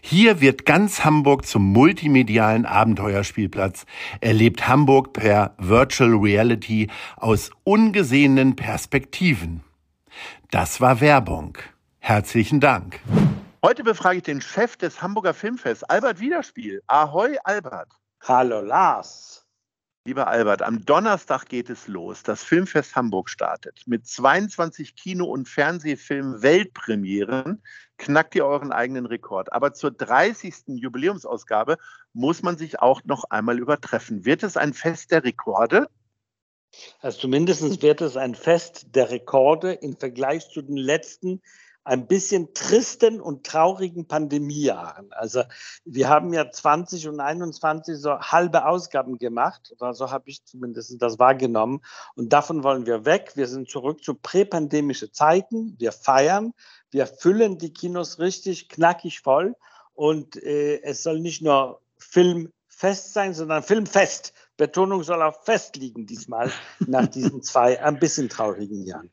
Hier wird ganz Hamburg zum multimedialen Abenteuerspielplatz, erlebt Hamburg per Virtual Reality aus ungesehenen Perspektiven. Das war Werbung. Herzlichen Dank. Heute befrage ich den Chef des Hamburger Filmfests, Albert Wiederspiel. Ahoi, Albert. Hallo, Lars. Lieber Albert, am Donnerstag geht es los. Das Filmfest Hamburg startet. Mit 22 Kino- und Fernsehfilm-Weltpremieren knackt ihr euren eigenen Rekord. Aber zur 30. Jubiläumsausgabe muss man sich auch noch einmal übertreffen. Wird es ein Fest der Rekorde? Also zumindest wird es ein Fest der Rekorde im Vergleich zu den letzten ein bisschen tristen und traurigen Pandemiejahren. Also wir haben ja 20 und 21 so halbe Ausgaben gemacht, oder so habe ich zumindest das wahrgenommen. Und davon wollen wir weg. Wir sind zurück zu präpandemische Zeiten. Wir feiern, wir füllen die Kinos richtig knackig voll. Und äh, es soll nicht nur Filmfest sein, sondern Filmfest. Betonung soll auf Fest liegen diesmal nach diesen zwei ein bisschen traurigen Jahren.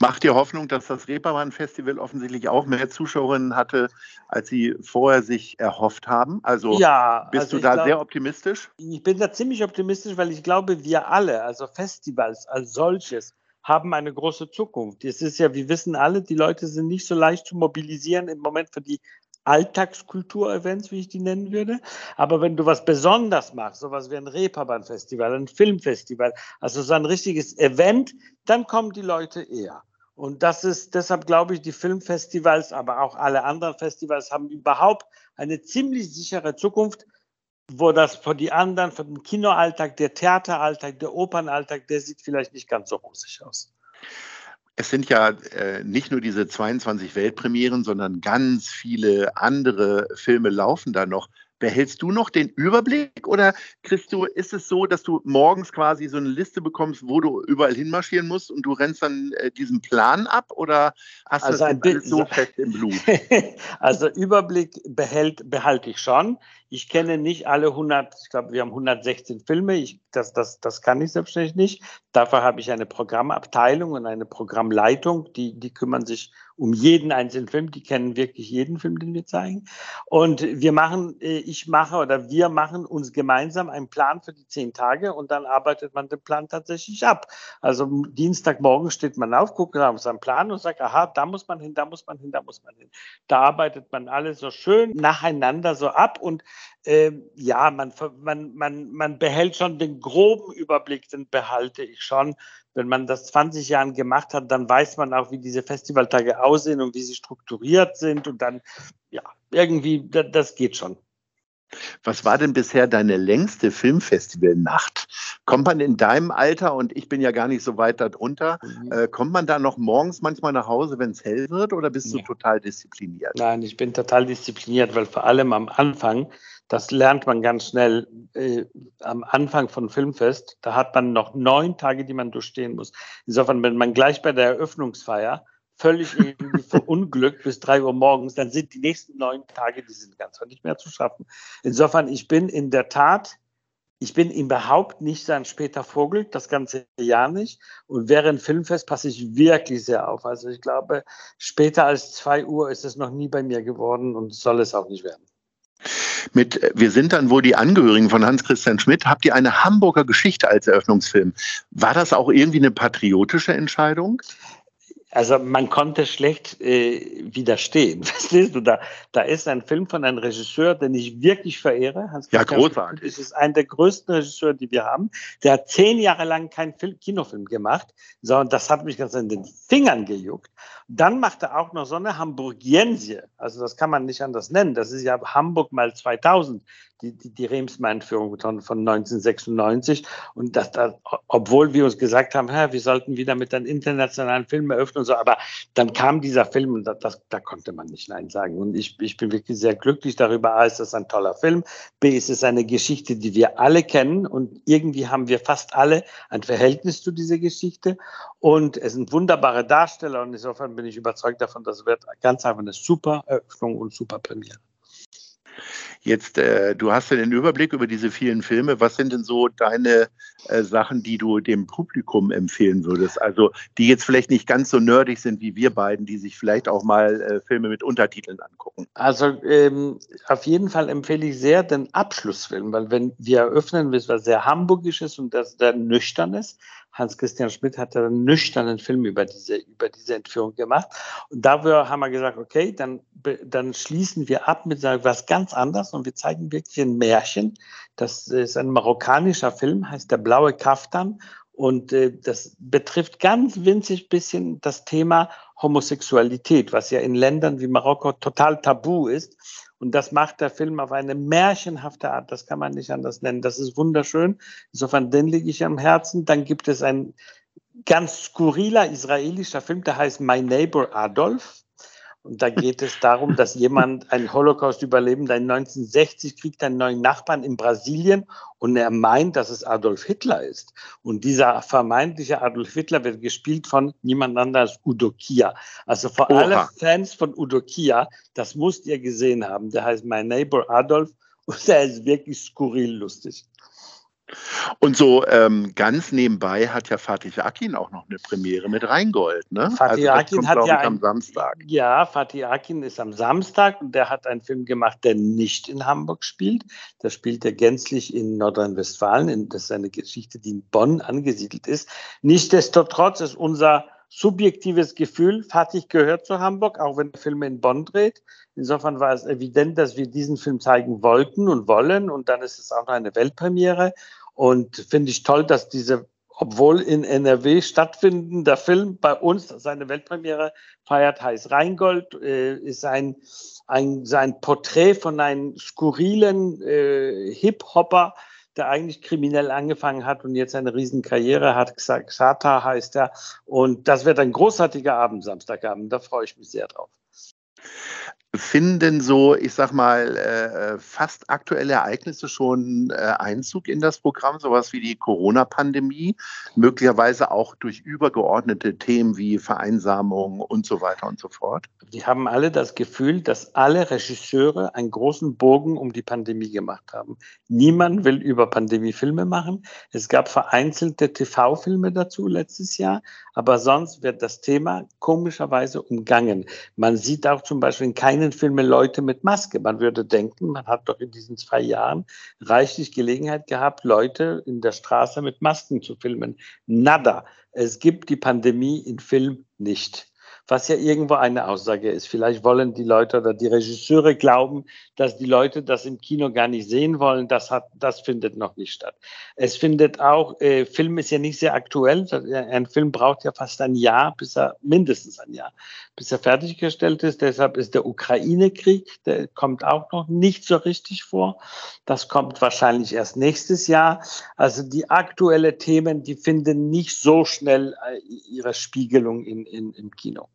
Macht ihr Hoffnung, dass das Reeperbahn-Festival offensichtlich auch mehr Zuschauerinnen hatte, als sie vorher sich erhofft haben? Also ja, bist also du da glaub, sehr optimistisch? Ich bin da ziemlich optimistisch, weil ich glaube, wir alle, also Festivals als solches, haben eine große Zukunft. Es ist ja, wir wissen alle, die Leute sind nicht so leicht zu mobilisieren im Moment für die Alltagskulturevents, wie ich die nennen würde. Aber wenn du was besonders machst, sowas wie ein Reeperbahn-Festival, ein Filmfestival, also so ein richtiges Event, dann kommen die Leute eher. Und das ist, deshalb glaube ich, die Filmfestivals, aber auch alle anderen Festivals haben überhaupt eine ziemlich sichere Zukunft, wo das für die anderen, für den Kinoalltag, der Theateralltag, der Opernalltag, der sieht vielleicht nicht ganz so rosig aus. Es sind ja äh, nicht nur diese 22 Weltpremieren, sondern ganz viele andere Filme laufen da noch. Behältst du noch den Überblick oder kriegst du, ist es so, dass du morgens quasi so eine Liste bekommst, wo du überall hinmarschieren musst und du rennst dann äh, diesen Plan ab oder hast also du das so fest im Blut? also Überblick behält, behalte ich schon. Ich kenne nicht alle 100, ich glaube, wir haben 116 Filme. Ich, das, das, das kann ich selbstverständlich nicht. Dafür habe ich eine Programmabteilung und eine Programmleitung, die, die kümmern sich um jeden einzelnen Film. Die kennen wirklich jeden Film, den wir zeigen. Und wir machen, äh, ich mache oder wir machen uns gemeinsam einen Plan für die zehn Tage und dann arbeitet man den Plan tatsächlich ab. Also Dienstagmorgen steht man auf, guckt auf seinen Plan und sagt, aha, da muss man hin, da muss man hin, da muss man hin. Da arbeitet man alles so schön nacheinander so ab und äh, ja, man, man, man, man behält schon den groben Überblick, den behalte ich schon. Wenn man das 20 Jahren gemacht hat, dann weiß man auch, wie diese Festivaltage aussehen und wie sie strukturiert sind. Und dann, ja, irgendwie, das, das geht schon. Was war denn bisher deine längste Filmfestivalnacht? Kommt man in deinem Alter, und ich bin ja gar nicht so weit darunter, mhm. äh, kommt man da noch morgens manchmal nach Hause, wenn es hell wird, oder bist nee. du total diszipliniert? Nein, ich bin total diszipliniert, weil vor allem am Anfang, das lernt man ganz schnell äh, am Anfang von Filmfest, da hat man noch neun Tage, die man durchstehen muss. Insofern, wenn man gleich bei der Eröffnungsfeier völlig irgendwie verunglückt bis drei Uhr morgens, dann sind die nächsten neun Tage, die sind ganz nicht mehr zu schaffen. Insofern, ich bin in der Tat, ich bin überhaupt nicht so ein später Vogel, das ganze Jahr nicht. Und während Filmfest passe ich wirklich sehr auf. Also ich glaube, später als zwei Uhr ist es noch nie bei mir geworden und soll es auch nicht werden. Mit Wir sind dann wohl die Angehörigen von Hans-Christian Schmidt. Habt ihr eine Hamburger Geschichte als Eröffnungsfilm? War das auch irgendwie eine patriotische Entscheidung? Also man konnte schlecht äh, widerstehen. Verstehst du? Da, da ist ein Film von einem Regisseur, den ich wirklich verehre. Hans ja, großartig. Es ist einer der größten Regisseure, die wir haben. Der hat zehn Jahre lang keinen Film, Kinofilm gemacht, sondern das hat mich ganz an den Fingern gejuckt. Dann macht er auch noch so eine Hamburgiensie. Also das kann man nicht anders nennen. Das ist ja Hamburg mal 2000 die, die, die Remsmar-Entführung von, von 1996. Und das, das, obwohl wir uns gesagt haben, wir sollten wieder mit einem internationalen Film eröffnen und so, aber dann kam dieser Film und das, das, da konnte man nicht Nein sagen. Und ich, ich bin wirklich sehr glücklich darüber. A, ist das ein toller Film. B, ist es eine Geschichte, die wir alle kennen und irgendwie haben wir fast alle ein Verhältnis zu dieser Geschichte. Und es sind wunderbare Darsteller und insofern bin ich überzeugt davon, das wird ganz einfach eine super Eröffnung und super Premiere. Jetzt, äh, du hast ja den Überblick über diese vielen Filme. Was sind denn so deine äh, Sachen, die du dem Publikum empfehlen würdest? Also, die jetzt vielleicht nicht ganz so nerdig sind wie wir beiden, die sich vielleicht auch mal äh, Filme mit Untertiteln angucken. Also, ähm, auf jeden Fall empfehle ich sehr den Abschlussfilm, weil wenn wir eröffnen, was sehr hamburgisch ist und das sehr nüchtern ist, Hans-Christian Schmidt hat einen nüchternen Film über diese, über diese Entführung gemacht. Und dafür haben wir gesagt, okay, dann, dann schließen wir ab mit was ganz anderes und wir zeigen wirklich ein Märchen. Das ist ein marokkanischer Film, heißt Der blaue Kaftan. Und äh, das betrifft ganz winzig bisschen das Thema Homosexualität, was ja in Ländern wie Marokko total tabu ist. Und das macht der Film auf eine märchenhafte Art. Das kann man nicht anders nennen. Das ist wunderschön. Insofern, den liege ich am Herzen. Dann gibt es ein ganz skurriler israelischer Film, der heißt My Neighbor Adolf. Und da geht es darum, dass jemand, ein Holocaust-Überlebender in 1960 kriegt einen neuen Nachbarn in Brasilien und er meint, dass es Adolf Hitler ist. Und dieser vermeintliche Adolf Hitler wird gespielt von niemand anderem als Udo Kier. Also für Oha. alle Fans von Udo Kier, das musst ihr gesehen haben. Der heißt My Neighbor Adolf und der ist wirklich skurril lustig. Und so ähm, ganz nebenbei hat ja Fatih Akin auch noch eine Premiere mit Rheingold. Ne? Fatih also Akin hat ja ein, am Samstag. Ja, Fatih Akin ist am Samstag und der hat einen Film gemacht, der nicht in Hamburg spielt. Der spielt er gänzlich in Nordrhein-Westfalen. Das ist eine Geschichte, die in Bonn angesiedelt ist. Nichtsdestotrotz ist unser subjektives Gefühl, Fatih gehört zu Hamburg, auch wenn der Film in Bonn dreht. Insofern war es evident, dass wir diesen Film zeigen wollten und wollen. Und dann ist es auch noch eine Weltpremiere. Und finde ich toll, dass diese, obwohl in NRW stattfindender Film bei uns seine Weltpremiere feiert, heißt Rheingold, äh, ist ein, ein, sein Porträt von einem skurrilen äh, Hip-Hopper, der eigentlich kriminell angefangen hat und jetzt eine riesen Karriere hat. Xata heißt er. Und das wird ein großartiger Abend, Samstagabend. Da freue ich mich sehr drauf finden so, ich sag mal, äh, fast aktuelle Ereignisse schon äh, Einzug in das Programm, sowas wie die Corona-Pandemie, möglicherweise auch durch übergeordnete Themen wie Vereinsamung und so weiter und so fort? Die haben alle das Gefühl, dass alle Regisseure einen großen Bogen um die Pandemie gemacht haben. Niemand will über Pandemie Filme machen. Es gab vereinzelte TV-Filme dazu letztes Jahr, aber sonst wird das Thema komischerweise umgangen. Man sieht auch zum Beispiel in keinen Filmen Leute mit Maske. Man würde denken, man hat doch in diesen zwei Jahren reichlich Gelegenheit gehabt, Leute in der Straße mit Masken zu filmen. Nada. Es gibt die Pandemie in Film nicht was ja irgendwo eine Aussage ist. Vielleicht wollen die Leute oder die Regisseure glauben, dass die Leute das im Kino gar nicht sehen wollen. Das hat, das findet noch nicht statt. Es findet auch, äh, Film ist ja nicht sehr aktuell. Ein Film braucht ja fast ein Jahr, bis er, mindestens ein Jahr, bis er fertiggestellt ist. Deshalb ist der Ukraine-Krieg, der kommt auch noch nicht so richtig vor. Das kommt wahrscheinlich erst nächstes Jahr. Also die aktuellen Themen, die finden nicht so schnell äh, ihre Spiegelung in, in, im Kino.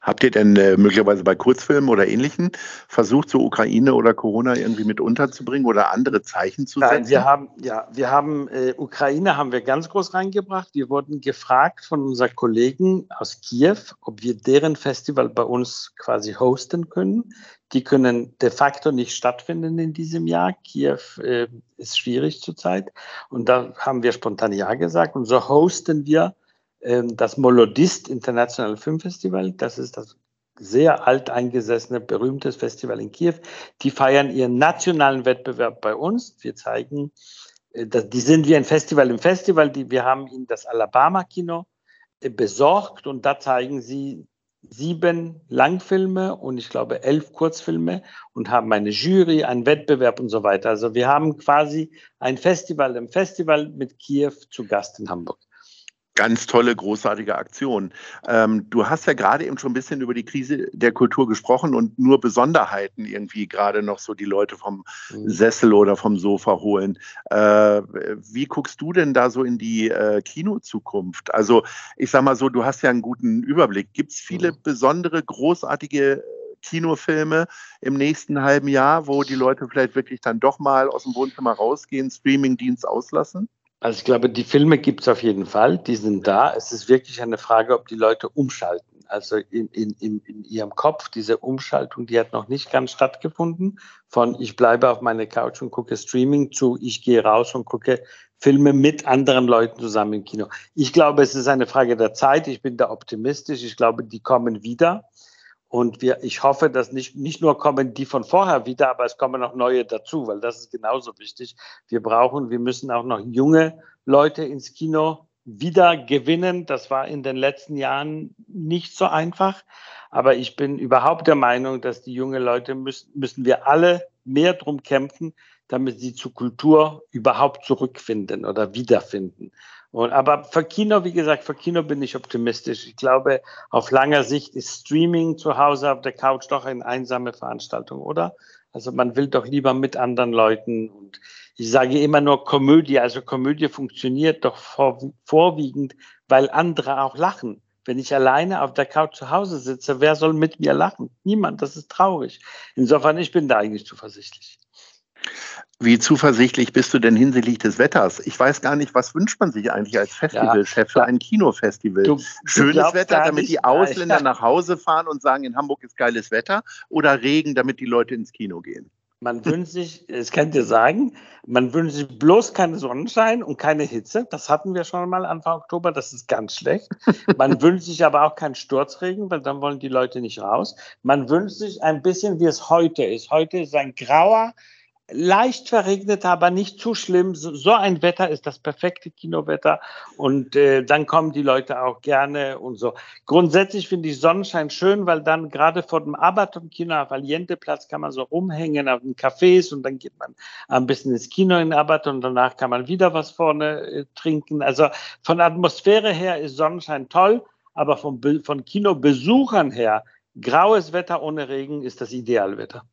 Habt ihr denn äh, möglicherweise bei Kurzfilmen oder Ähnlichen versucht, so Ukraine oder Corona irgendwie mit unterzubringen oder andere Zeichen zu setzen? Nein, wir haben, ja, wir haben, äh, Ukraine haben wir ganz groß reingebracht. Wir wurden gefragt von unseren Kollegen aus Kiew, ob wir deren Festival bei uns quasi hosten können. Die können de facto nicht stattfinden in diesem Jahr. Kiew äh, ist schwierig zurzeit. Und da haben wir spontan Ja gesagt. Und so hosten wir das Molodist International Filmfestival. Das ist das sehr alteingesessene, berühmtes Festival in Kiew. Die feiern ihren nationalen Wettbewerb bei uns. Wir zeigen, äh, die sind wie ein Festival im Festival. Wir haben ihnen das Alabama-Kino äh, besorgt und da zeigen sie sieben Langfilme und ich glaube elf Kurzfilme und haben eine Jury, einen Wettbewerb und so weiter. Also wir haben quasi ein Festival im Festival mit Kiew zu Gast in Hamburg. Ganz tolle, großartige Aktion. Ähm, du hast ja gerade eben schon ein bisschen über die Krise der Kultur gesprochen und nur Besonderheiten irgendwie gerade noch so die Leute vom mhm. Sessel oder vom Sofa holen. Äh, wie guckst du denn da so in die äh, Kinozukunft? Also ich sag mal so, du hast ja einen guten Überblick. Gibt es viele mhm. besondere, großartige Kinofilme im nächsten halben Jahr, wo die Leute vielleicht wirklich dann doch mal aus dem Wohnzimmer rausgehen, Streamingdienst auslassen? Also ich glaube, die Filme gibt es auf jeden Fall, die sind da. Es ist wirklich eine Frage, ob die Leute umschalten. Also in, in, in, in ihrem Kopf, diese Umschaltung, die hat noch nicht ganz stattgefunden. Von ich bleibe auf meine Couch und gucke Streaming zu, ich gehe raus und gucke Filme mit anderen Leuten zusammen im Kino. Ich glaube, es ist eine Frage der Zeit. Ich bin da optimistisch. Ich glaube, die kommen wieder. Und wir, ich hoffe, dass nicht, nicht nur kommen die von vorher wieder, aber es kommen noch neue dazu, weil das ist genauso wichtig. Wir brauchen, wir müssen auch noch junge Leute ins Kino wieder gewinnen. Das war in den letzten Jahren nicht so einfach. Aber ich bin überhaupt der Meinung, dass die jungen Leute müssen, müssen wir alle mehr drum kämpfen, damit sie zur Kultur überhaupt zurückfinden oder wiederfinden. Und, aber für Kino, wie gesagt, für Kino bin ich optimistisch. Ich glaube, auf langer Sicht ist Streaming zu Hause auf der Couch doch eine einsame Veranstaltung, oder? Also man will doch lieber mit anderen Leuten und ich sage immer nur Komödie. Also Komödie funktioniert doch vor, vorwiegend, weil andere auch lachen. Wenn ich alleine auf der Couch zu Hause sitze, wer soll mit mir lachen? Niemand, das ist traurig. Insofern, ich bin da eigentlich zuversichtlich. Wie zuversichtlich bist du denn hinsichtlich des Wetters? Ich weiß gar nicht, was wünscht man sich eigentlich als Festivalchef ja, für ein Kinofestival? Du, Schönes du Wetter, damit die Ausländer ja. nach Hause fahren und sagen, in Hamburg ist geiles Wetter oder Regen, damit die Leute ins Kino gehen? Man wünscht sich, es kann dir sagen, man wünscht sich bloß keinen Sonnenschein und keine Hitze. Das hatten wir schon mal Anfang Oktober, das ist ganz schlecht. Man wünscht sich aber auch keinen Sturzregen, weil dann wollen die Leute nicht raus. Man wünscht sich ein bisschen, wie es heute ist. Heute ist ein grauer, leicht verregnet, aber nicht zu schlimm. So, so, ein Wetter ist das perfekte Kinowetter und äh, dann kommen die Leute auch gerne und so. Grundsätzlich finde ich Sonnenschein schön, weil dann gerade vor dem Abaton-Kino auf Allende-Platz kann man so rumhängen auf den Cafés und dann geht man ein bisschen ins Kino in Abaton und danach kann man wieder was vorne äh, trinken. Also von Atmosphäre her ist Sonnenschein toll, aber vom, von Kinobesuchern her, graues Wetter ohne Regen ist das Idealwetter.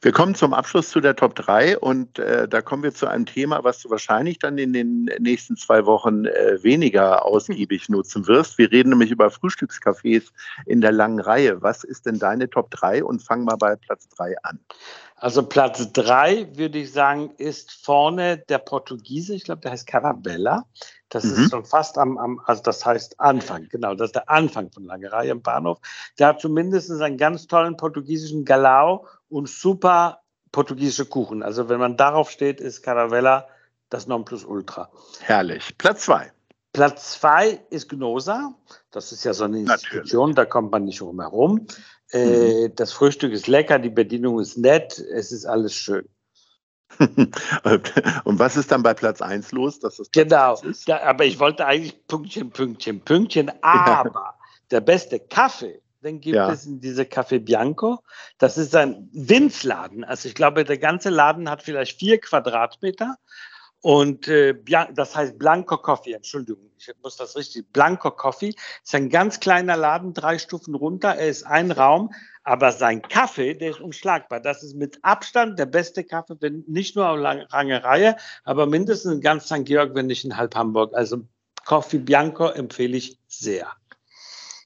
Wir kommen zum Abschluss zu der Top 3 und äh, da kommen wir zu einem Thema, was du wahrscheinlich dann in den nächsten zwei Wochen äh, weniger ausgiebig nutzen wirst. Wir reden nämlich über Frühstückscafés in der langen Reihe. Was ist denn deine Top 3 und fang mal bei Platz 3 an? Also Platz 3 würde ich sagen, ist vorne der Portugiese, ich glaube, der heißt Carabella. Das mhm. ist schon fast am, am, also das heißt Anfang, genau, das ist der Anfang von Langerei im Bahnhof. Der hat zumindest einen ganz tollen portugiesischen Galau und super portugiesische Kuchen. Also wenn man darauf steht, ist Caravella das Nonplusultra. Herrlich. Platz zwei. Platz zwei ist Gnosa. Das ist ja so eine Institution, Natürlich. da kommt man nicht rum herum. Äh, mhm. Das Frühstück ist lecker, die Bedienung ist nett, es ist alles schön. Und was ist dann bei Platz 1 los? Dass das genau, da, aber ich wollte eigentlich Pünktchen, Pünktchen, Pünktchen, aber ja. der beste Kaffee den gibt ja. es in diese Café Bianco. Das ist ein Winzladen. Also ich glaube, der ganze Laden hat vielleicht vier Quadratmeter. Und äh, das heißt Blanco Coffee, Entschuldigung, ich muss das richtig. Blanco Coffee ist ein ganz kleiner Laden, drei Stufen runter. Er ist ein Raum, aber sein Kaffee, der ist unschlagbar. Das ist mit Abstand der beste Kaffee, wenn nicht nur auf lange Reihe, aber mindestens in ganz St. Georg, wenn nicht in halb Hamburg. Also Coffee Bianco empfehle ich sehr.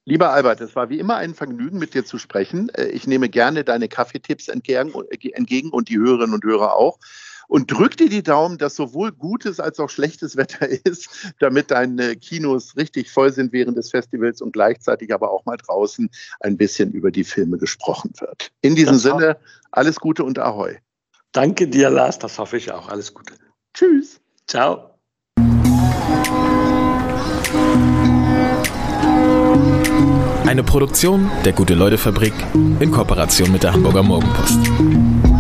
Lieber Albert, es war wie immer ein Vergnügen, mit dir zu sprechen. Äh, ich nehme gerne deine Kaffeetipps entgegen und die Hörerinnen und Hörer auch. Und drück dir die Daumen, dass sowohl gutes als auch schlechtes Wetter ist, damit deine Kinos richtig voll sind während des Festivals und gleichzeitig aber auch mal draußen ein bisschen über die Filme gesprochen wird. In diesem das Sinne, alles Gute und Ahoi. Danke dir, Lars, das hoffe ich auch. Alles Gute. Tschüss. Ciao. Eine Produktion der Gute-Leute-Fabrik in Kooperation mit der Hamburger Morgenpost.